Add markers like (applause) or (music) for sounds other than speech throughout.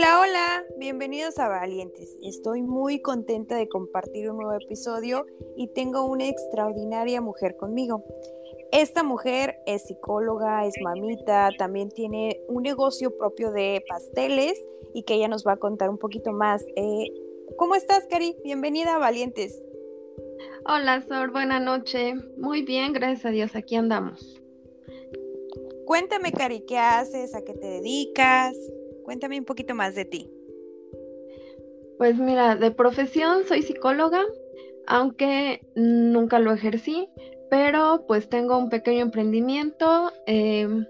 Hola, hola, bienvenidos a Valientes. Estoy muy contenta de compartir un nuevo episodio y tengo una extraordinaria mujer conmigo. Esta mujer es psicóloga, es mamita, también tiene un negocio propio de pasteles y que ella nos va a contar un poquito más. Eh, ¿Cómo estás, Cari? Bienvenida a Valientes. Hola, Sor, buena noche. Muy bien, gracias a Dios, aquí andamos. Cuéntame, Cari, ¿qué haces? ¿A qué te dedicas? Cuéntame un poquito más de ti. Pues mira, de profesión soy psicóloga, aunque nunca lo ejercí, pero pues tengo un pequeño emprendimiento, em,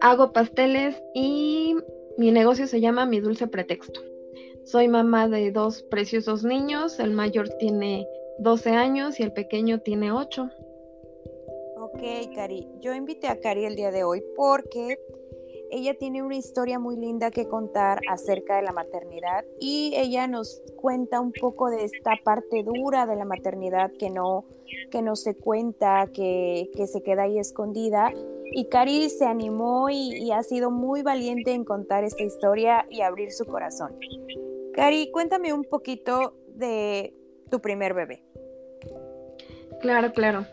hago pasteles y mi negocio se llama Mi Dulce Pretexto. Soy mamá de dos preciosos niños, el mayor tiene 12 años y el pequeño tiene 8. Ok, Cari, yo invité a Cari el día de hoy porque ella tiene una historia muy linda que contar acerca de la maternidad y ella nos cuenta un poco de esta parte dura de la maternidad que no, que no se cuenta, que, se queda ahí escondida. Y Cari se animó y, y, ha sido muy valiente en contar esta historia y abrir su corazón. Cari, cuéntame un poquito de tu primer bebé. Claro, claro.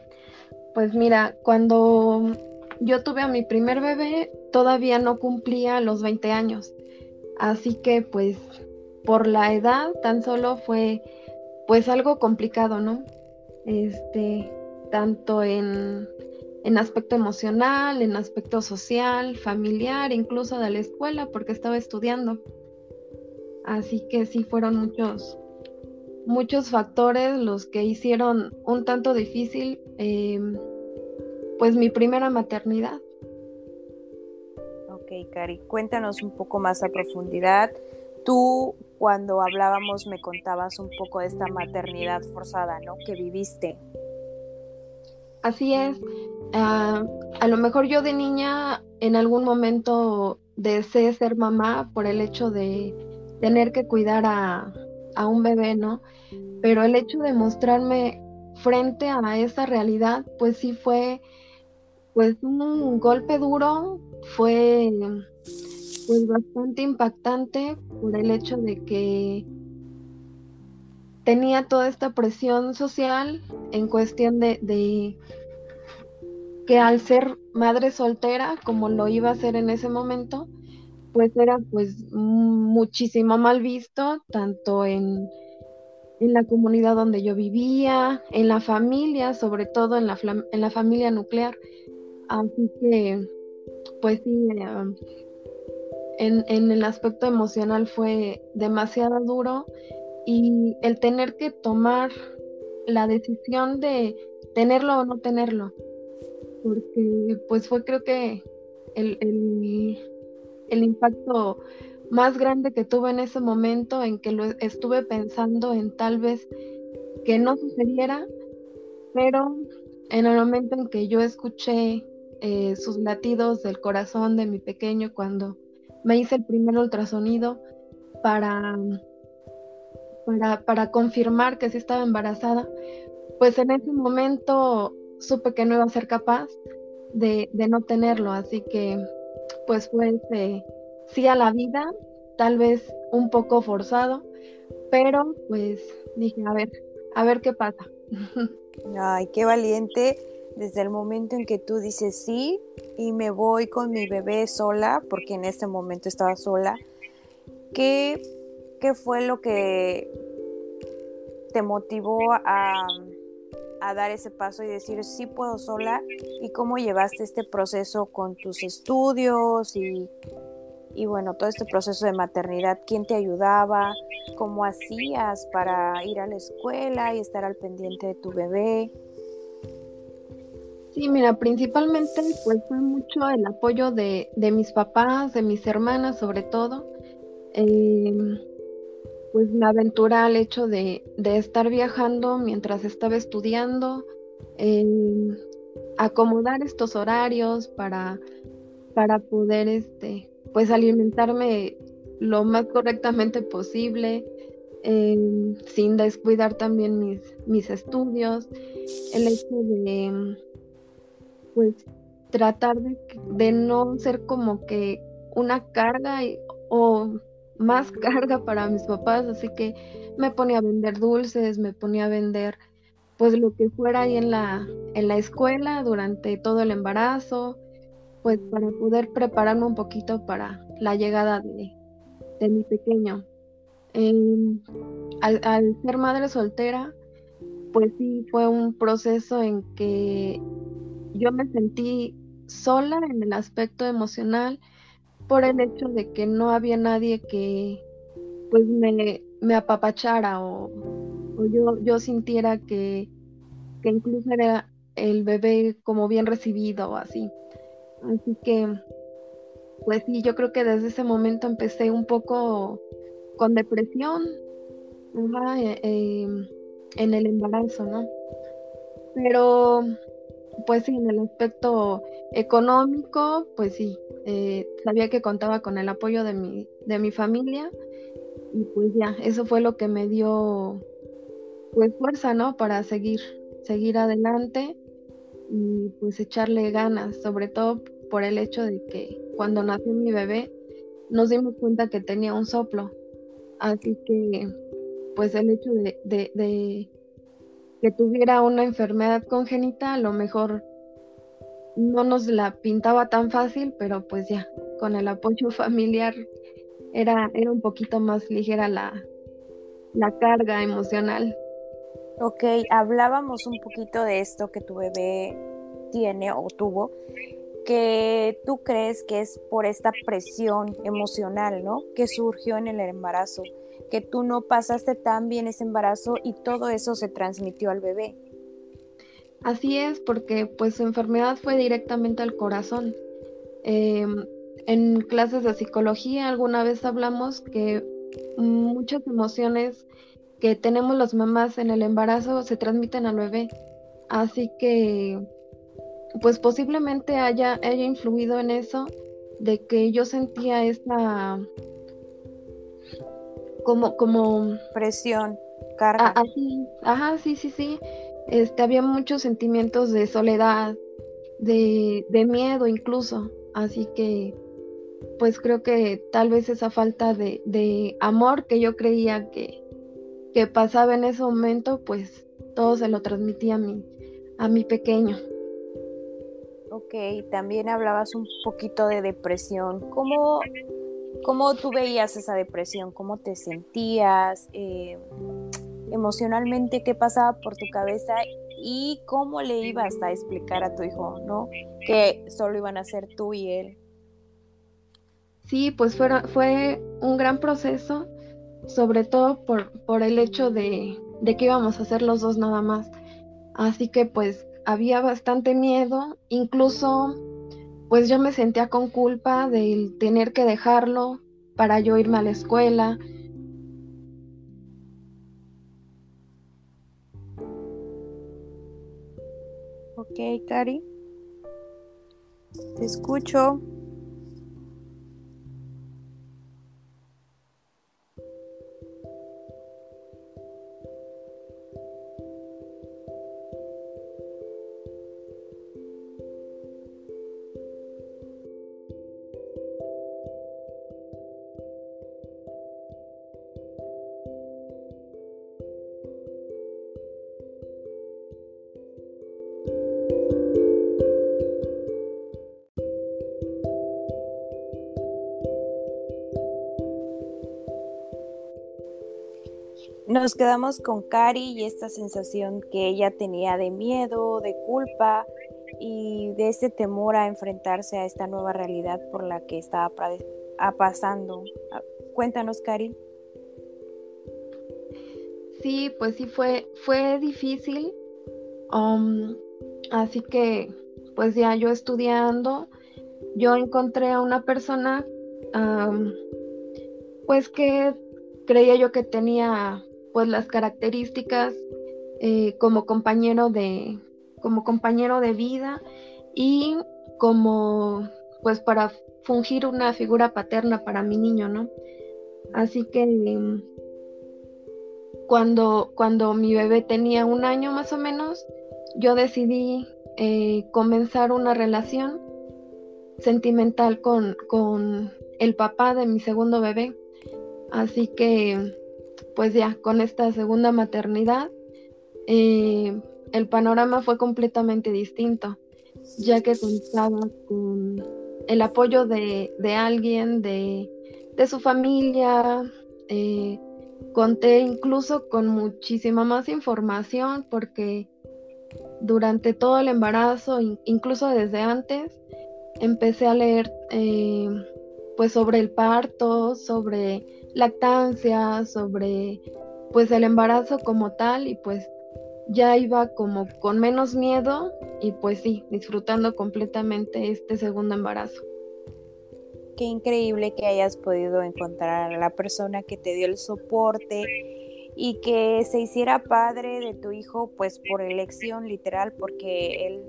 Pues mira, cuando yo tuve a mi primer bebé, todavía no cumplía los 20 años. Así que pues por la edad tan solo fue pues algo complicado, ¿no? Este, tanto en, en aspecto emocional, en aspecto social, familiar, incluso de la escuela, porque estaba estudiando. Así que sí fueron muchos, muchos factores los que hicieron un tanto difícil em, pues mi primera maternidad. Ok, Cari, cuéntanos un poco más a profundidad. Tú cuando hablábamos me contabas un poco de esta maternidad forzada, ¿no? Que viviste. Así es. Ah, a lo mejor yo de niña en algún momento deseé ser mamá por el hecho de tener que cuidar a, a un bebé, ¿no? Pero el hecho de mostrarme frente a esa realidad, pues sí fue pues un golpe duro, fue pues bastante impactante por el hecho de que tenía toda esta presión social en cuestión de, de, que al ser madre soltera, como lo iba a ser en ese momento, pues era pues muchísimo mal visto, tanto en, en la comunidad donde yo vivía, en la familia, sobre todo en la, en la familia nuclear. Así que, pues sí, eh, en, el aspecto emocional fue demasiado duro y el tener que tomar la decisión de tenerlo o no tenerlo, porque pues fue creo que el, el impacto más grande que tuve en ese momento en que lo estuve pensando en tal vez que no sucediera, pero en el momento en que yo escuché eh, sus latidos del corazón de mi pequeño cuando me hice el primer ultrasonido para, para, para confirmar que sí estaba embarazada, pues en ese momento supe que no iba a ser capaz de, de no tenerlo, así que pues fue ese sí a la vida, tal vez un poco forzado, pero pues dije, a ver, a ver qué pasa. (laughs) Ay, qué valiente desde el momento en que tú dices sí y me voy con mi bebé sola, porque en este momento estaba sola, ¿qué, qué fue lo que te motivó a, a, dar ese paso y decir sí puedo sola? ¿Y cómo llevaste este proceso con tus estudios y, y bueno, todo este proceso de maternidad? ¿Quién te ayudaba? ¿Cómo hacías para ir a la escuela y estar al pendiente de tu bebé? Sí, mira, principalmente pues fue mucho el apoyo de, mis papás, de mis hermanas sobre todo. em, pues me aventura al hecho de, estar viajando mientras estaba estudiando, em, acomodar estos horarios para, para poder este, pues alimentarme lo más correctamente posible, em, sin descuidar también mis, mis estudios, el hecho de pues tratar de, de no ser como que una carga o más (laughs) carga para mis papás, así que me ponía a vender dulces, me ponía a vender pues lo que fuera ahí en la, en la escuela durante todo el embarazo, pues para poder prepararme un poquito para la llegada de, de mi pequeño. Em, al, al, ser madre soltera, pues sí fue un proceso en que yo me sentí sola en el aspecto emocional por el hecho de que no había nadie que pues me, me apapachara o, yo, yo sintiera que, que incluso era el bebé como bien recibido o así. Así que, pues sí, yo creo que desde ese momento empecé un poco con depresión eh, em, en el embarazo, ¿no? Pero pues en el aspecto económico, pues sí, eh, sabía que contaba con el apoyo de mi, de mi familia y pues ya, eso fue lo que me dio pues fuerza, ¿no? Para seguir, seguir adelante y pues echarle ganas, sobre todo por el hecho de que cuando nació mi bebé nos dimos cuenta que tenía un soplo, así que pues el hecho de, de que tuviera una enfermedad congénita, a lo mejor no nos la pintaba tan fácil, pero pues ya, con el apoyo (laughs) familiar era, era un poquito más ligera la, la carga emocional. Ok, hablábamos un poquito de esto que tu bebé tiene o tuvo, que tú crees que es por esta presión emocional, ¿no? Que surgió en el embarazo que tú no pasaste tan bien ese embarazo y todo eso se transmitió al bebé. Así es, porque pues su enfermedad fue directamente al corazón. Em, en clases de psicología alguna vez hablamos que muchas emociones que tenemos las mamás en el embarazo se transmiten al bebé. Así que pues posiblemente haya, haya influido en eso de que yo sentía esa como, como presión, carga. así, ajá, sí, sí, sí. Este, había muchos sentimientos de soledad, de, de miedo incluso. Así que, pues creo que tal vez esa falta de, de amor que yo creía que, que pasaba en ese momento, pues todo se lo transmitía a mi, a mi pequeño. Ok, también hablabas un poquito de depresión. ¿Cómo, ¿Cómo tú veías esa depresión? ¿Cómo te sentías eh, emocionalmente? ¿Qué pasaba por tu cabeza? ¿Y cómo le ibas a explicar a tu hijo, no? Que solo iban a ser tú y él. Sí, pues fue, fue un gran proceso, sobre todo por, por el hecho de, de que íbamos a ser los dos nada más. Así que pues había bastante miedo, incluso pues yo me sentía con culpa de tener que dejarlo para yo irme a la escuela. Ok, Cari. Te escucho. Nos quedamos con Cari y esta sensación que ella tenía de miedo, de culpa y de este temor a enfrentarse a esta nueva realidad por la que estaba pasando. Ah, cuéntanos, Cari. Sí, pues sí fue, fue difícil. Um, así que, pues ya yo estudiando, yo encontré a una persona pues que creía yo que tenía pues las características eh, como compañero de como compañero de vida y como pues para fungir una figura paterna para mi niño, ¿no? Así que em, cuando, cuando mi bebé tenía un año más o menos, yo decidí eh, comenzar una relación sentimental con, con el papá de mi segundo bebé. Así que, pues ya, con esta segunda maternidad, eh, el panorama fue completamente distinto, ya que contaba con el apoyo de, alguien, de, su familia, eh, conté incluso con muchísima más información porque durante todo el embarazo, incluso desde antes, empecé a leer eh, pues sobre el parto, sobre lactancia, sobre pues el embarazo como tal y pues ya iba como con menos miedo y pues sí, disfrutando completamente este segundo embarazo. Qué increíble que hayas podido encontrar a la persona que te dio el soporte y que se hiciera padre de tu hijo pues por elección literal porque él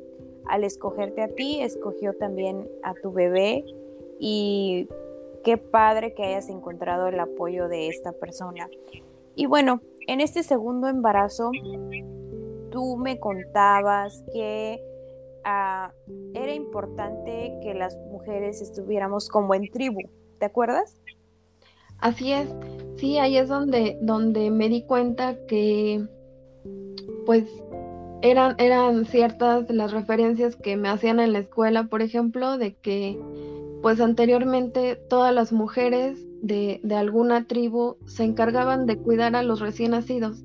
al escogerte a ti escogió también a tu bebé y qué padre que hayas encontrado el apoyo de esta persona. Y bueno, en este segundo embarazo tú me contabas que ah, era importante que las mujeres estuviéramos como en tribu, ¿te acuerdas? Así es, sí, ahí es donde, donde me di cuenta que pues eran, eran ciertas las referencias que me hacían en la escuela, por ejemplo, de que pues anteriormente todas las mujeres de, de alguna tribu se encargaban de cuidar a los recién nacidos.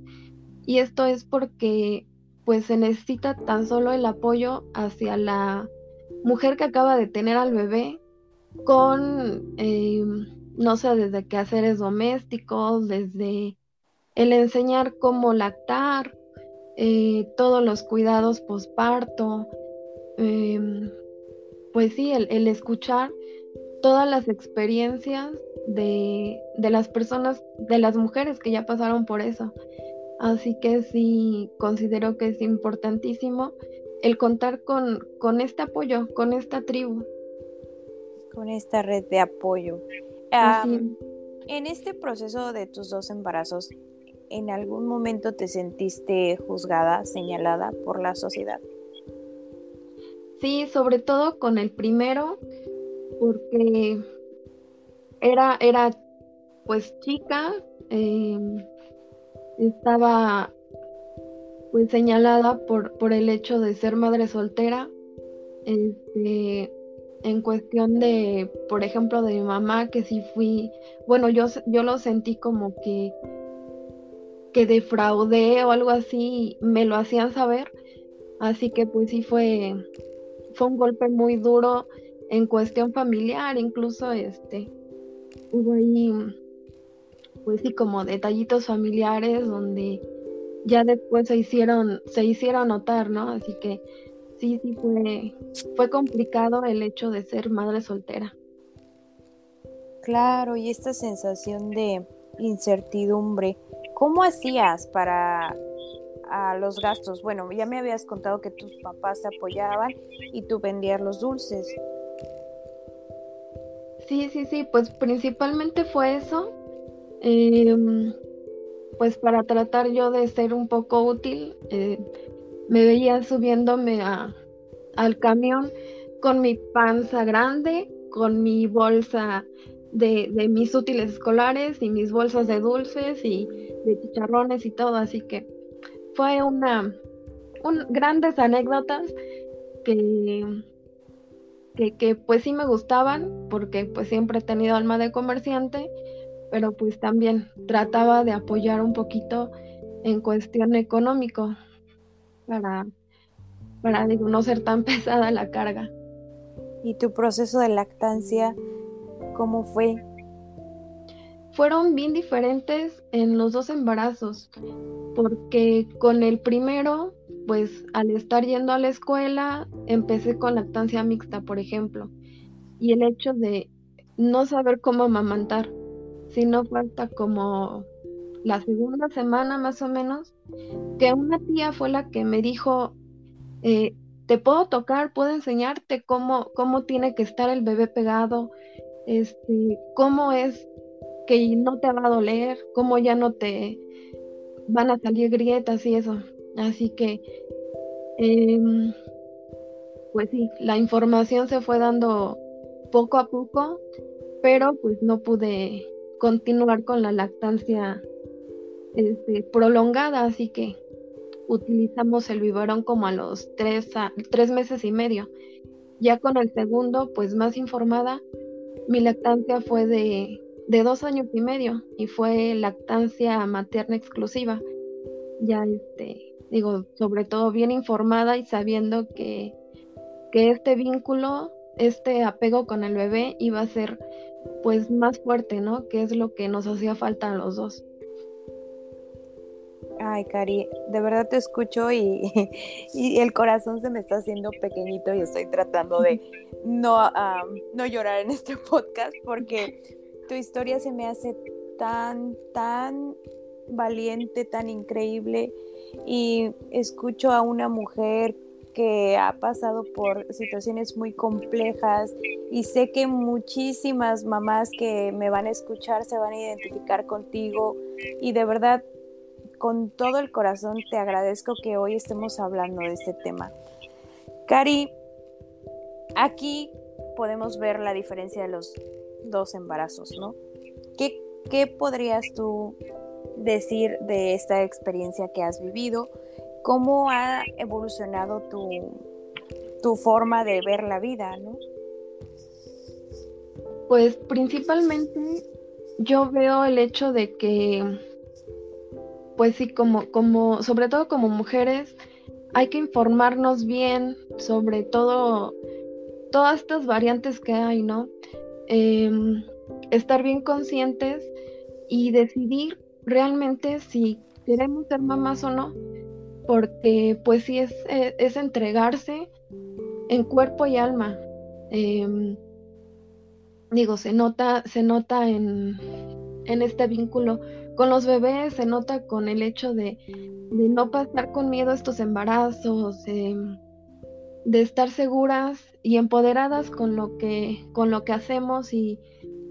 Y esto es porque pues se necesita tan solo el apoyo hacia la mujer que acaba de tener al bebé con, eh, no sé, desde quehaceres domésticos, desde el enseñar cómo lactar, eh, todos los cuidados posparto, em, pues sí, el, el, escuchar todas las experiencias de, de las personas, de las mujeres que ya pasaron por eso. Así que sí, considero que es importantísimo el contar con, con este apoyo, con esta tribu. Con esta red de apoyo. en este proceso de tus dos embarazos, ¿en algún momento te sentiste juzgada, señalada por la sociedad? Sí, sobre todo con el primero, porque era, era pues chica, eh, estaba pues señalada por, por el hecho de ser madre soltera. Este, en cuestión de, por ejemplo, de mi mamá, que sí fui, bueno, yo, yo lo sentí como que, que defraudé o algo así, me lo hacían saber, así que pues sí fue, fue un golpe muy duro en cuestión familiar, incluso este, hubo ahí pues sí, como detallitos familiares donde ya después se hicieron, se hicieron notar, ¿no? Así que sí, sí fue, fue complicado el hecho de ser madre soltera. Claro, y esta sensación de incertidumbre, ¿cómo hacías para a los gastos? Bueno, ya me habías contado que tus papás te apoyaban y tú vendías los dulces. Sí, sí, sí, pues principalmente fue eso. Em, pues para tratar yo de ser un poco útil, eh, me veía subiéndome a, al camión con mi panza grande, con mi bolsa de, de, mis útiles escolares y mis bolsas de dulces y de chicharrones y todo, así que fue una un, grandes anécdotas que, que, que pues sí me gustaban porque pues siempre he tenido alma de comerciante pero pues también trataba de apoyar un poquito en cuestión económico para, para no ser tan (laughs) pesada la carga. ¿Y tu proceso de lactancia cómo fue? Fueron bien diferentes en los dos embarazos, porque con el primero, pues al estar yendo a la escuela, empecé con lactancia mixta, por ejemplo, y el hecho de no saber cómo amamantar sino falta como la segunda semana más o menos, que una tía fue la que me dijo, eh, te puedo tocar, puedo enseñarte cómo, cómo tiene que estar el bebé pegado, este, cómo es que no te va a doler, cómo ya no te van a salir grietas y eso. Así que, em, pues sí, la información se fue dando poco a poco, pero pues no pude continuar con la lactancia este, prolongada, así que utilizamos el biberón como a los tres, tres meses y medio. Ya con el segundo, pues más informada, mi lactancia fue de, de dos años y medio y fue lactancia materna exclusiva. Ya, este, digo, sobre todo bien informada y sabiendo que, que este vínculo, este apego con el bebé iba a ser pues más fuerte, ¿no? Que es lo que nos hacía falta a los dos. Ay, Cari, de verdad te escucho y, (laughs) y, el corazón se me está haciendo pequeñito y estoy tratando de (laughs) no, no llorar en este podcast porque tu historia se me hace tan, tan valiente, tan increíble y escucho a una mujer que ha pasado por situaciones muy complejas y sé que muchísimas mamás que me van a escuchar se van a identificar contigo y de verdad con todo el corazón te agradezco que hoy estemos hablando de este tema. Cari, aquí podemos ver la diferencia de los dos embarazos, ¿no? ¿Qué, qué podrías tú decir de esta experiencia que has vivido? ¿Cómo ha evolucionado tu, tu forma de ver la vida, ¿no? Pues principalmente yo veo el hecho de que pues sí, como, como, sobre todo como mujeres, hay que informarnos bien sobre todo, todas estas variantes que hay, ¿no? Em, estar bien conscientes y decidir realmente si queremos ser mamás o no, porque pues sí es, e, es, entregarse en cuerpo y alma. Em, digo, se nota, se nota en, en este vínculo con los bebés se nota con el hecho de, no pasar con miedo estos embarazos, de estar seguras y empoderadas con lo que, con lo que hacemos y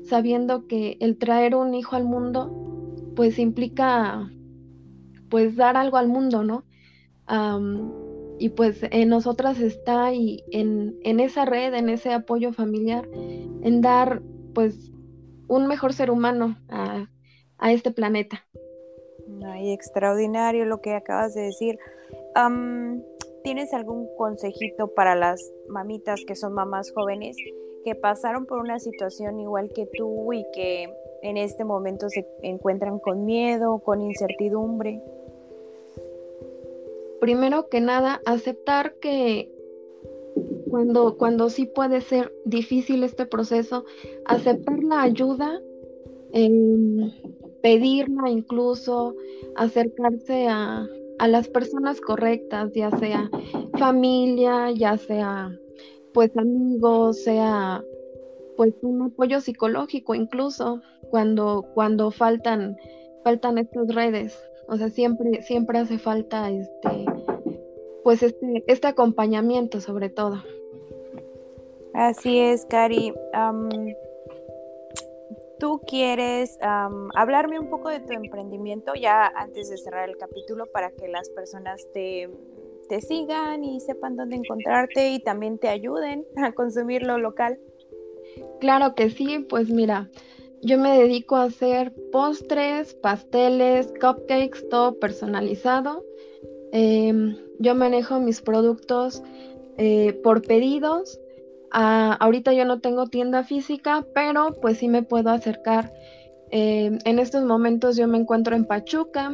sabiendo que el traer un hijo al mundo, pues implica pues dar algo al mundo, ¿no? y pues en nosotras está y en, en esa red, en ese apoyo familiar, en dar pues un mejor ser humano a, a este planeta. Ay, extraordinario lo que acabas de decir. ¿Tienes algún consejito para las mamitas que son mamás jóvenes que pasaron por una situación igual que tú y que en este momento se encuentran con miedo, con incertidumbre? Primero que nada, aceptar que cuando, cuando sí puede ser difícil este proceso, aceptar la ayuda, pedirla incluso, acercarse a, las personas correctas, ya sea familia, ya sea pues amigos, sea pues un apoyo psicológico incluso cuando cuando faltan faltan estas redes, o sea, siempre siempre hace falta este pues este este acompañamiento sobre todo. Así es, Cari tú quieres hablarme un poco de tu emprendimiento ya antes de cerrar el capítulo para que las personas te, te sigan y sepan dónde encontrarte y también te ayuden a consumir lo local. Claro que sí, pues mira, yo me dedico a hacer postres, pasteles, cupcakes, todo personalizado. Em, yo manejo mis productos eh, por pedidos Ah, ahorita yo no tengo tienda física, pero pues sí me puedo acercar. Eh, en estos momentos yo me encuentro en Pachuca,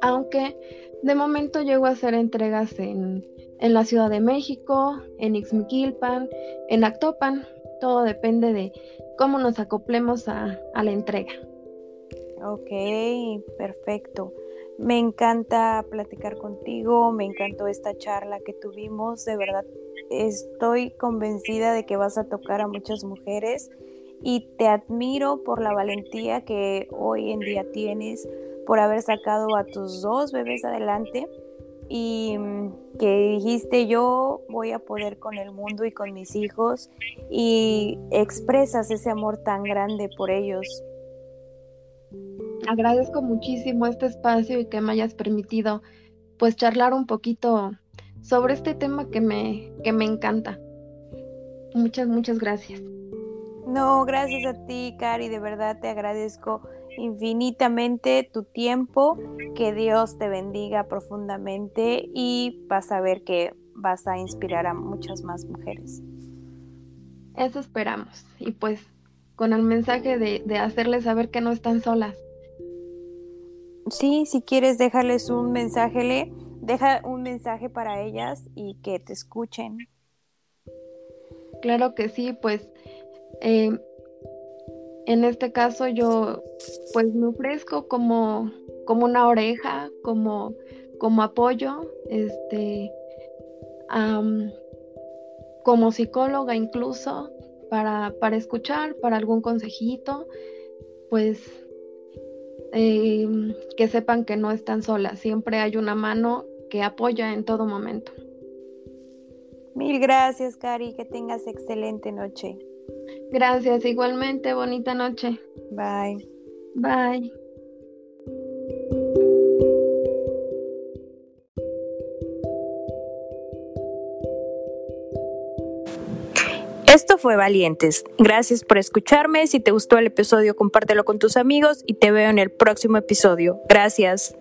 aunque de momento llego a hacer entregas en, la Ciudad de México, en Ixmiquilpan, en Actopan. Todo depende de cómo nos acoplemos a, la entrega. Ok, perfecto. Me encanta platicar contigo, me encantó esta charla que tuvimos, de verdad estoy convencida de que vas a tocar a muchas mujeres y te admiro por la valentía que hoy en día tienes, por haber sacado a tus dos bebés adelante y mm, que dijiste yo voy a poder con el mundo y con mis hijos y expresas ese amor tan grande por ellos. Agradezco muchísimo este espacio y que me hayas permitido pues charlar un poquito sobre este tema que me, que me encanta. Muchas, muchas gracias. No, gracias a ti, Cari, de verdad te agradezco infinitamente tu tiempo, que Dios te bendiga profundamente y vas a ver que vas a inspirar a muchas más mujeres. Eso esperamos. Y pues con el mensaje de, de hacerles saber que no están solas. Sí, si quieres dejarles un mensaje, deja un mensaje para ellas y que te escuchen. Claro que sí, pues eh, en este caso yo pues me ofrezco como, como una oreja, como, como apoyo, este, como psicóloga incluso, para, para, escuchar, para algún consejito, pues em, que sepan que no están solas, siempre hay una mano que apoya en todo momento. Mil gracias, Cari, que tengas excelente noche. Gracias, igualmente, bonita noche. Bye. Bye. Esto fue Valientes. Gracias por escucharme. Si te gustó el episodio, compártelo con tus amigos y te veo en el próximo episodio. Gracias.